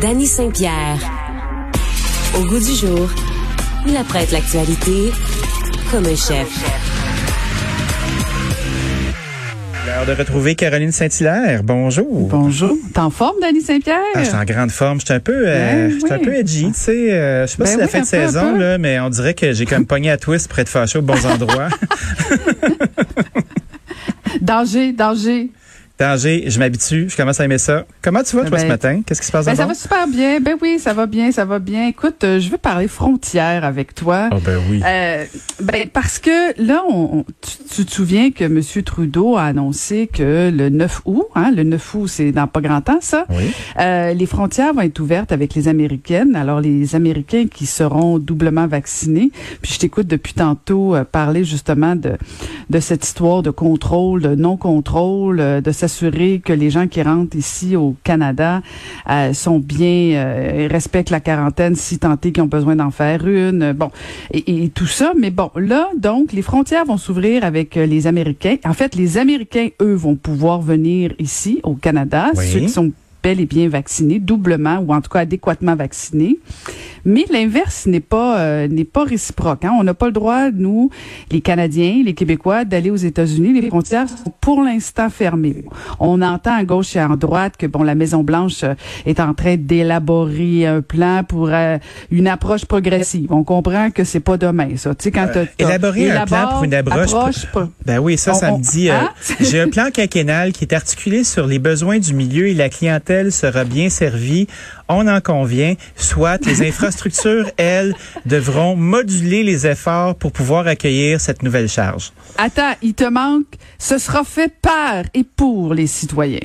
Danny Saint-Pierre. Au goût du jour, il apprête l'actualité comme un chef. L'heure de retrouver Caroline Saint-Hilaire. Bonjour. Bonjour. T'es en forme, Danny Saint-Pierre? Ah, je suis en grande forme. Je suis un peu, euh, Ben je suis un peu edgy, tu sais. euh, je sais pas Ben si c'est la fin de saison, peu. là, mais on dirait que j'ai comme pogné à twist pour être fâché aux bons endroits. Danger, danger. Danger, je m'habitue, je commence à aimer ça. Comment tu vas, toi, Ben, ce matin? Qu'est-ce qui se passe Ben, ça va super bien. Ben oui, ça va bien, ça va bien. Écoute, euh, je veux parler frontières avec toi. Oh, ben oui. Euh, ben parce que là, on, on- tu, tu te souviens que M. Trudeau a annoncé que le 9 août, hein, le 9 août, c'est dans pas grand temps, ça, Oui. euh, les frontières vont être ouvertes avec les Américaines. Alors, les Américains qui seront doublement vaccinés. Puis je t'écoute depuis tantôt euh, parler justement de, de cette histoire de contrôle, de non-contrôle, de s'assurer que les gens qui rentrent ici au Canada euh, sont bien, euh, respectent la quarantaine si est qu'ils ont besoin d'en faire une. Bon, et, et tout ça. Mais bon, là, donc, les frontières vont s'ouvrir avec euh, les Américains. En fait, les Américains, eux, vont pouvoir venir ici au Canada, Oui. ceux qui sont bel et bien vaccinés, doublement ou en tout cas adéquatement vaccinés. Mais l'inverse n'est pas euh, n'est pas réciproque. Hein. On n'a pas le droit, nous, les Canadiens, les Québécois, d'aller aux États-Unis. Les frontières sont pour l'instant fermées. On entend à gauche et à droite que bon, la Maison Blanche euh, est en train d'élaborer un plan pour euh, une approche progressive. On comprend que c'est pas demain, ça. Tu sais, quand t'as- t'as- élaborer un plan pour une approche- pro- Ben oui, ça, On- ça me dit. euh, Hein? J'ai un plan quinquennal qui est articulé sur les besoins du milieu et la clientèle sera bien servie. On en convient. Soit les infrastructures, elles, devront moduler les efforts pour pouvoir accueillir cette nouvelle charge. Attends, il te manque. Ce sera fait par et pour les citoyens.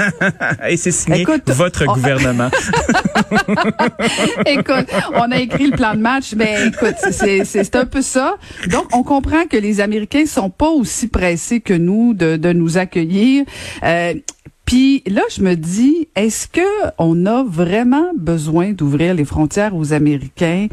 Et c'est signé Écoute, votre on- gouvernement. écoute, on a écrit le plan de match, mais écoute, c'est c'est un peu ça. Donc, on comprend que les Américains sont pas aussi pressés que nous de, de nous accueillir. Euh, puis là, je me dis, est-ce que on a vraiment besoin d'ouvrir les frontières aux Américains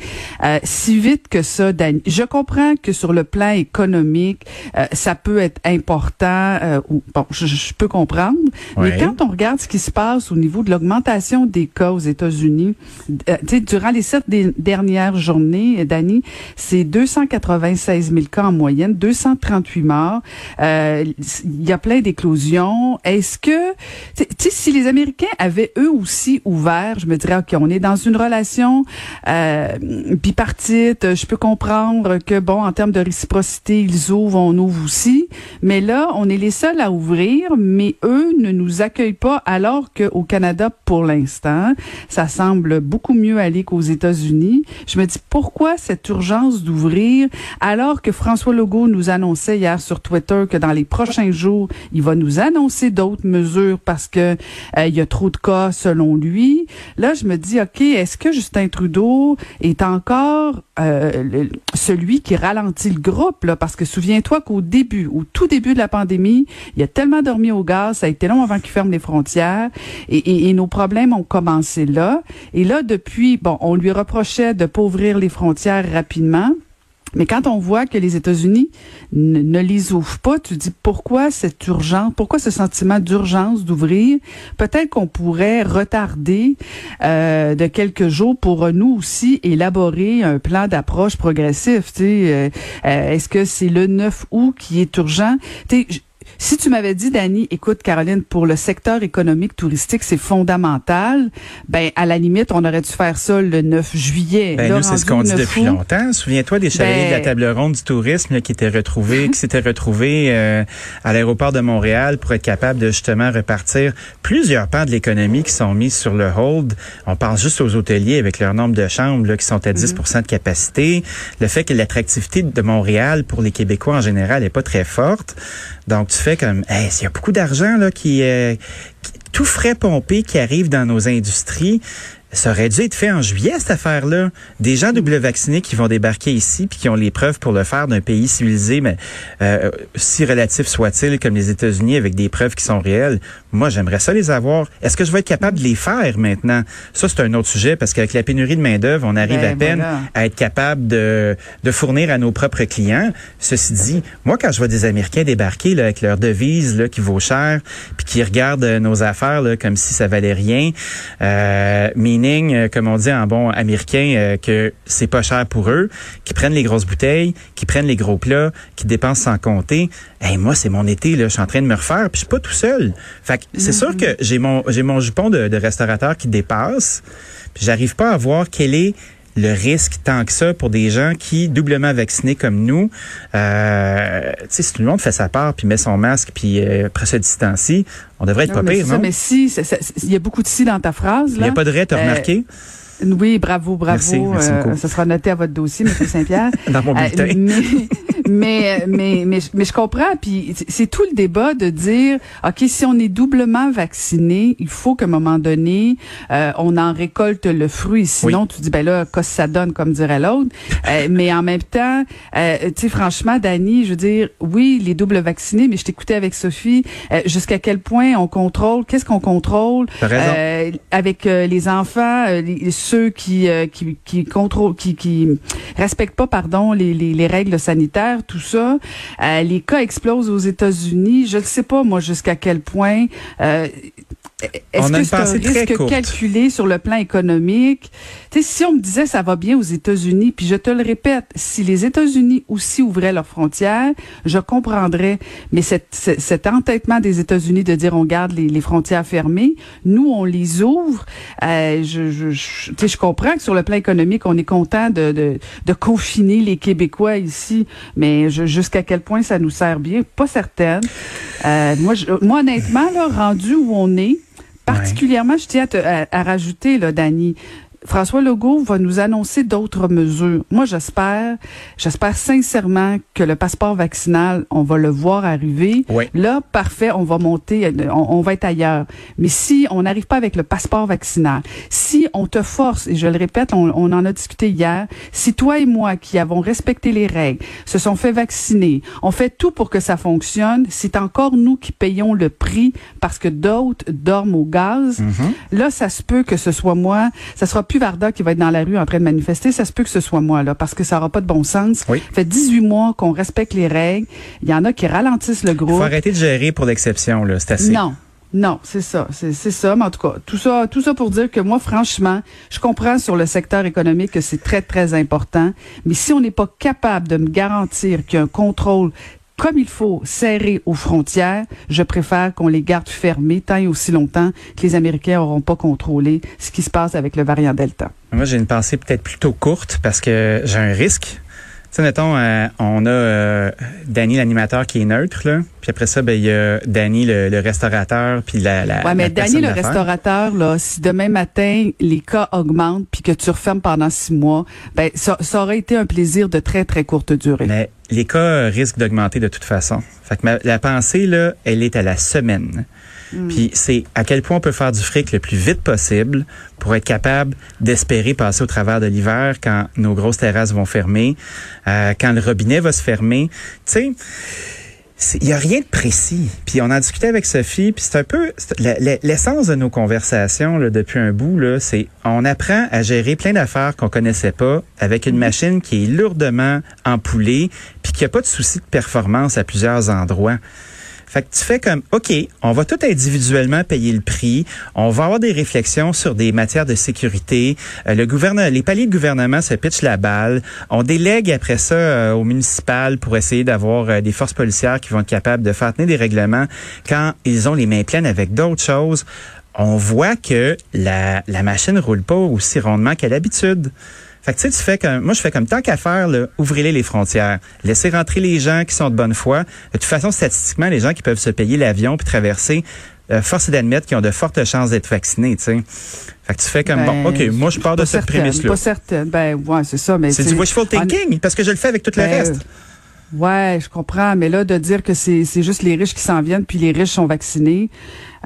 euh, si vite que ça, Dani? Je comprends que sur le plan économique, euh, ça peut être important. euh, ou, bon, je, je peux comprendre. Mais quand on regarde ce qui se passe au niveau de l'augmentation des cas aux États-Unis, euh, tu sais, durant les sept dernières journées, Dani, c'est 296 000 cas en moyenne, 238 morts. Euh, Il y a plein d'éclosions. Est-ce que, tu sais- si les Américains avaient eux aussi ouvert, je me dirais, ok, on est dans une relation euh, bipartite. Je peux comprendre que bon, en termes de réciprocité, ils ouvrent, on ouvre aussi. Mais là, on est les seuls à ouvrir, mais eux ne nous accueillent pas, alors qu'au Canada, pour l'instant, ça semble beaucoup mieux aller qu'aux États-Unis. Je me dis, pourquoi cette urgence d'ouvrir, alors que François Legault nous annonçait hier sur Twitter que dans les prochains jours, il va nous annoncer d'autres mesures parce que euh, il y a trop de cas selon lui? Là, je me dis, OK, est-ce que Justin Trudeau est encore euh, celui qui ralentit le groupe? Là? Parce que souviens-toi qu'au début, tout début de la pandémie, il a tellement dormi au gaz, ça a été long avant qu'il ferme les frontières et, nos problèmes ont commencé là. Et là, depuis, bon, on lui reprochait de pas ouvrir les frontières rapidement. Mais quand on voit que les États-Unis ne, les ouvrent pas, tu dis pourquoi cette urgence, pourquoi ce sentiment d'urgence d'ouvrir? Peut-être qu'on pourrait retarder euh, de quelques jours pour nous aussi élaborer un plan d'approche progressif. Euh, euh, est-ce que c'est le 9 août qui est urgent? Si tu m'avais dit, Dani, écoute, Caroline, pour le secteur économique touristique, c'est fondamental, ben, à la limite, on aurait dû faire ça le 9 juillet. Ben, Là, nous, c'est ce qu'on dit au 9 depuis août, longtemps. Souviens-toi des chevaliers Ben- de la table ronde du tourisme là, qui étaient retrouvés, qui s'étaient retrouvés euh, à l'aéroport de Montréal pour être capables de justement repartir plusieurs pans de l'économie qui sont mis sur le hold. On pense juste aux hôteliers avec leur nombre de chambres là, qui sont à 10% de capacité. Le fait que l'attractivité de Montréal pour les Québécois en général est pas très forte. Donc, tu fais comme, hey, il y a beaucoup d'argent là qui, euh, qui- tout frais pompé qui arrive dans nos industries ça aurait dû être fait en juillet, cette affaire-là. Des gens double vaccinés qui vont débarquer ici puis qui ont les preuves pour le faire d'un pays civilisé, mais euh, si relatif soit-il, comme les États-Unis, avec des preuves qui sont réelles. Moi, j'aimerais ça les avoir. Est-ce que je vais être capable de les faire maintenant? Ça, c'est un autre sujet parce qu'avec la pénurie de main-d'œuvre, on arrive Ben, à peine voilà. à être capable de, de fournir à nos propres clients. Ceci dit, moi, quand je vois des Américains débarquer là, avec leur devise là, qui vaut cher, puis qui regardent euh, nos affaires là, comme si ça valait rien, euh, euh, comme on dit en bon américain, euh, que c'est pas cher pour eux, qui prennent les grosses bouteilles, qui prennent les gros plats, qui dépensent sans compter. Hey, moi, c'est mon été, là, je suis en train de me refaire, puis je suis pas tout seul. Fait que c'est sûr que j'ai mon j'ai mon jupon de, de restaurateur qui dépasse, puis j'arrive pas à voir quel est le risque tant que ça pour des gens qui doublement vaccinés comme nous. Euh, tu sais, si tout le monde fait sa part puis met son masque puis euh, après se distancie, on devrait être Non, pas mais pire, ça, non? mais si, il y a beaucoup de si dans ta phrase. Il n'y a pas de raie, t'as Euh, remarqué? Oui, bravo, bravo. Merci, merci Euh, ça sera noté à votre dossier, M. Saint-Pierre. Dans mon Euh, mais, mais, mais, mais, mais je comprends. Puis c'est- tout le débat de dire, OK, si on est doublement vacciné, il faut qu'à un moment donné, euh, on en récolte le fruit. Sinon, tu dis, ben là, qu'est-ce que ça donne, comme dirait l'autre? Euh, mais en même temps, euh, tu sais, franchement, Dani, je veux dire, oui, les doubles vaccinés, mais je t'écoutais avec Sophie, jusqu'à quel point on contrôle, qu'est-ce qu'on contrôle euh, avec les enfants, les- ceux qui euh, qui qui contrôlent, qui qui respectent pas, pardon, les, les, les règles sanitaires, tout ça. Euh, les cas explosent aux États-Unis. Je ne sais pas moi jusqu'à quel point. Est-ce que c'est un risque courte. calculé sur le plan économique? Tu sais, si on me disait ça va bien aux États-Unis, puis je te le répète, si les États-Unis aussi ouvraient leurs frontières, je comprendrais. Mais cette, ce- cet entêtement des États-Unis de dire on garde les, les frontières fermées, nous on les ouvre. Euh, je, je, je, je comprends que sur le plan économique, on est content de, de, de confiner les Québécois ici, mais jusqu'à quel point ça nous sert bien, pas certaine. Euh, moi, je, moi honnêtement, là, rendu où on est, particulièrement, je tiens à, te, à, à rajouter, là, Dani, François Legault va nous annoncer d'autres mesures. Moi, j'espère, j'espère sincèrement que le passeport vaccinal, on va le voir arriver. Oui. Là, parfait, on va monter, on, on va être ailleurs. Mais si on n'arrive pas avec le passeport vaccinal, si on te force, et je le répète, on, on en a discuté hier, si toi et moi qui avons respecté les règles, se sont fait vacciner, on fait tout pour que ça fonctionne, c'est encore nous qui payons le prix parce que d'autres dorment au gaz. Mm-hmm. Là, ça se peut que ce soit moi, ça sera plus Varda qui va être dans la rue en train de manifester, ça se peut que ce soit moi, là, parce que ça aura pas de bon sens. Oui. Ça fait 18 mois qu'on respecte les règles. Il y en a qui ralentissent le Il groupe. faut arrêter de gérer pour l'exception, là. C'est assez. Non. Non, c'est ça, c'est c'est ça. Mais en tout cas, tout ça, tout ça pour dire que moi, franchement, je comprends sur le secteur économique que c'est très très important. Mais si on n'est pas capable de me garantir qu'il y a un contrôle comme il faut serré aux frontières, je préfère qu'on les garde fermées tant et aussi longtemps que les Américains n'auront pas contrôlé ce qui se passe avec le variant Delta. Moi, j'ai une pensée peut-être plutôt courte parce que j'ai un risque. Tu sais, mettons, euh, on a euh, Danny, l'animateur, qui est neutre, là. Puis après ça, ben il y a Danny, le, le restaurateur, puis la, la Ouais, mais la Danny, le restaurateur, là, si demain matin les cas augmentent puis que tu refermes pendant six mois, ben ça, ça aurait été un plaisir de très très courte durée. Mais les cas risquent d'augmenter de toute façon. Fait que ma- la pensée, là, elle est à la semaine. Puis c'est à quel point on peut faire du fric le plus vite possible pour être capable d'espérer passer au travers de l'hiver quand nos grosses terrasses vont fermer, euh, quand le robinet va se fermer. Tu sais, il y a rien de précis. Puis on en discutait avec Sophie, puis c'est un peu l'essence de nos conversations là, depuis un bout là, c'est on apprend à gérer plein d'affaires qu'on connaissait pas avec une machine qui est lourdement empoulée, puis qui a pas de souci de performance à plusieurs endroits. Fait que tu fais comme, OK, on va tout individuellement payer le prix. On va avoir des réflexions sur des matières de sécurité. Euh, le gouvernement, les paliers de gouvernement se pitchent la balle. On délègue après ça euh, aux municipales pour essayer d'avoir euh, des forces policières qui vont être capables de faire tenir des règlements quand ils ont les mains pleines avec d'autres choses. On voit que la, la machine roule pas aussi rondement qu'à l'habitude. Fait que tu sais, tu fais comme, moi je fais comme tant qu'à faire, là, ouvrez-les les frontières. Laissez rentrer les gens qui sont de bonne foi. De toute façon, statistiquement, les gens qui peuvent se payer l'avion puis traverser, euh, force est d'admettre qu'ils ont de fortes chances d'être vaccinés, tu sais. Fait que tu fais comme, Ben, bon, OK, moi je pars de cette prémisse-là. Pas certaine. Ben, ouais, c'est ça. Mais C'est du wishful thinking, parce que je le fais avec tout le Ben, reste. Ouais, je comprends, mais là, de dire que c'est juste les riches qui s'en viennent, puis les riches sont vaccinés,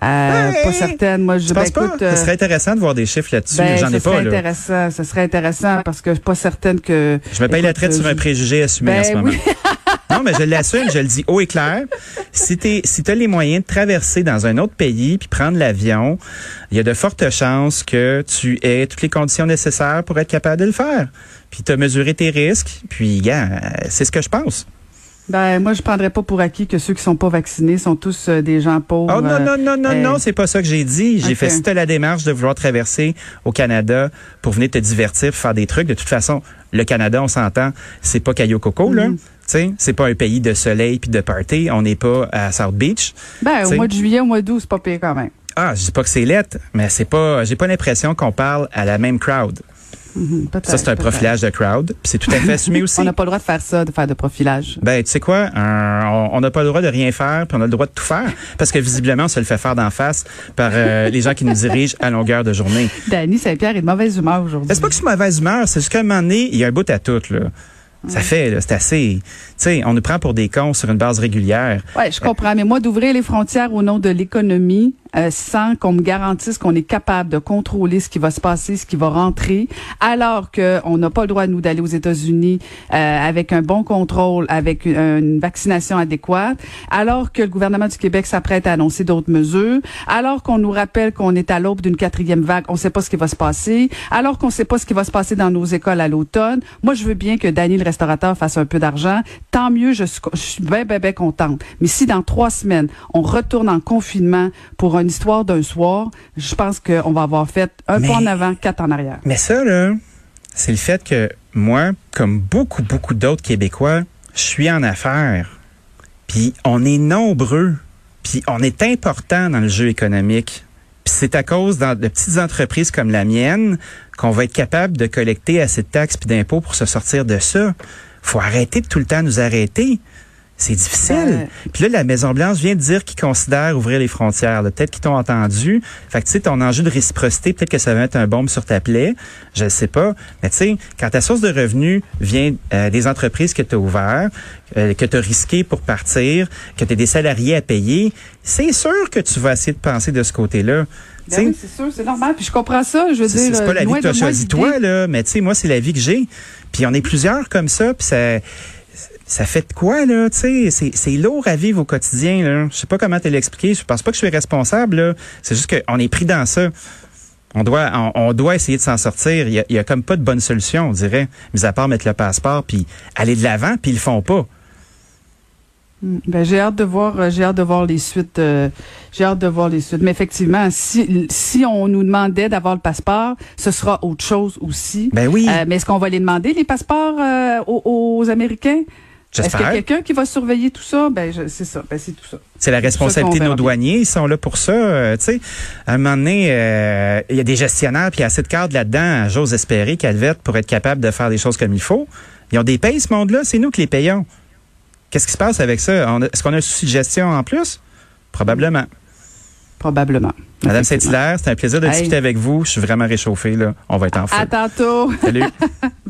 euh, pas certaine. Moi, je ben, écoute, Ce serait intéressant de voir des chiffres là-dessus. Ben, J'en ai pas. Serait intéressant. Ce serait intéressant parce que je suis pas certaine que. Je me paye la traite sur un préjugé assumé en ben ce moment. non, mais je l'assume, je le dis haut et clair. Si tu si as les moyens de traverser dans un autre pays puis prendre l'avion, il y a de fortes chances que tu aies toutes les conditions nécessaires pour être capable de le faire. Puis tu as mesuré tes risques, puis c'est ce que je pense. Ben moi je prendrais pas pour acquis que ceux qui sont pas vaccinés sont tous euh, des gens pauvres. Oh non non non non euh, non, c'est pas ça que j'ai dit. J'ai fait toute la démarche de vouloir traverser au Canada pour venir te divertir, faire des trucs. De toute façon, le Canada, on s'entend, c'est pas Caillou Coco là. Sais, c'est pas un pays de soleil puis de party. On n'est pas à South Beach. Ben, au mois de juillet, au mois d'août, c'est pas pire quand même. Ah, je dis pas que c'est lettre, mais c'est pas, j'ai pas l'impression qu'on parle à la même crowd. Mhm, ça, c'est un profilage de crowd. C'est tout à fait assumé aussi. on n'a pas le droit de faire ça, de faire de profilage. Ben, tu sais quoi? on n'a pas le droit de rien faire, puis on a le droit de tout faire. Parce que visiblement, on se le fait faire d'en face par euh, les gens qui nous dirigent à longueur de journée. Danny Saint-Pierre est de mauvaise humeur aujourd'hui. C'est pas que c'est mauvaise humeur, c'est juste qu'à un moment donné, il y a un bout à tout, là. Ça fait, c'est assez. Tu sais, on nous prend pour des cons sur une base régulière. Oui, je comprends. Mais moi, d'ouvrir les frontières au nom de l'économie, euh, sans qu'on me garantisse qu'on est capable de contrôler ce qui va se passer, ce qui va rentrer, alors qu'on n'a pas le droit, nous, d'aller aux États-Unis euh, avec un bon contrôle, avec une, vaccination adéquate, alors que le gouvernement du Québec s'apprête à annoncer d'autres mesures, alors qu'on nous rappelle qu'on est à l'aube d'une quatrième vague, on ne sait pas ce qui va se passer, alors qu'on ne sait pas ce qui va se passer dans nos écoles à l'automne. Moi, je veux bien que Daniel, le restaurateur, fasse un peu d'argent. Tant mieux, je je suis bien, bien, bien contente. Mais si dans trois semaines, on retourne en confinement pour une histoire d'un soir, je pense qu'on va avoir fait un pas en avant, quatre en arrière. Mais ça, là, c'est le fait que moi, comme beaucoup, beaucoup d'autres Québécois, je suis en affaires. Puis on est nombreux. Puis on est important dans le jeu économique. Puis c'est à cause de petites entreprises comme la mienne qu'on va être capable de collecter assez de taxes puis d'impôts pour se sortir de ça. Faut arrêter de tout le temps nous arrêter. C'est difficile. Puis là, la Maison-Blanche vient de dire qu'ils considèrent ouvrir les frontières. Peut-être qu'ils t'ont entendu. Fait que, tu sais, ton enjeu de réciprocité, peut-être que ça va mettre un bombe sur ta plaie. Je ne sais pas. Mais tu sais, quand ta source de revenus vient euh, des entreprises que tu as ouvertes, euh, que tu as risqué pour partir, que tu as des salariés à payer, c'est sûr que tu vas essayer de penser de ce côté-là. Ben oui, c'est sûr, c'est normal. Puis je comprends ça. Je veux dire, c'est pas la vie que tu as choisi toi, là, mais tu sais, moi, c'est la vie que j'ai. Puis on est plusieurs comme ça, puis ça ça fait de quoi, là? Tu sais, c'est lourd à vivre au quotidien, là. Je sais pas comment te l'expliquer. Je pense pas que je suis responsable. C'est juste qu'on est pris dans ça. On doit, on, doit essayer de s'en sortir. Il y, a, comme pas de bonne solution, on dirait, mis à part mettre le passeport puis aller de l'avant, puis ils le font pas. Hmm. Ben, j'ai hâte de voir, euh, j'ai hâte de voir les suites. Euh, j'ai hâte de voir les suites. Mais effectivement, si si on nous demandait d'avoir le passeport, ce sera autre chose aussi. Ben oui. Euh, mais est-ce qu'on va les demander les passeports aux, aux Américains? Est-ce qu'il y a quelqu'un qui va surveiller tout ça? Ben, c'est ça. Ben, c'est tout ça. C'est la responsabilité de nos douaniers. Ils sont là pour ça. Euh, tu sais, à un moment donné, euh, il y a des gestionnaires puis il y a assez de cadres là-dedans. J'ose espérer Calvette pour être capable de faire des choses comme il faut. Ils ont des payes, ce monde-là. C'est nous qui les payons. Qu'est-ce qui se passe avec ça? Est-ce qu'on a un souci de gestion en plus? Probablement. Probablement. Madame Saint-Hilaire, c'est un plaisir de discuter avec vous. Je suis vraiment réchauffé. Là. On va être en feu. À tantôt. Salut.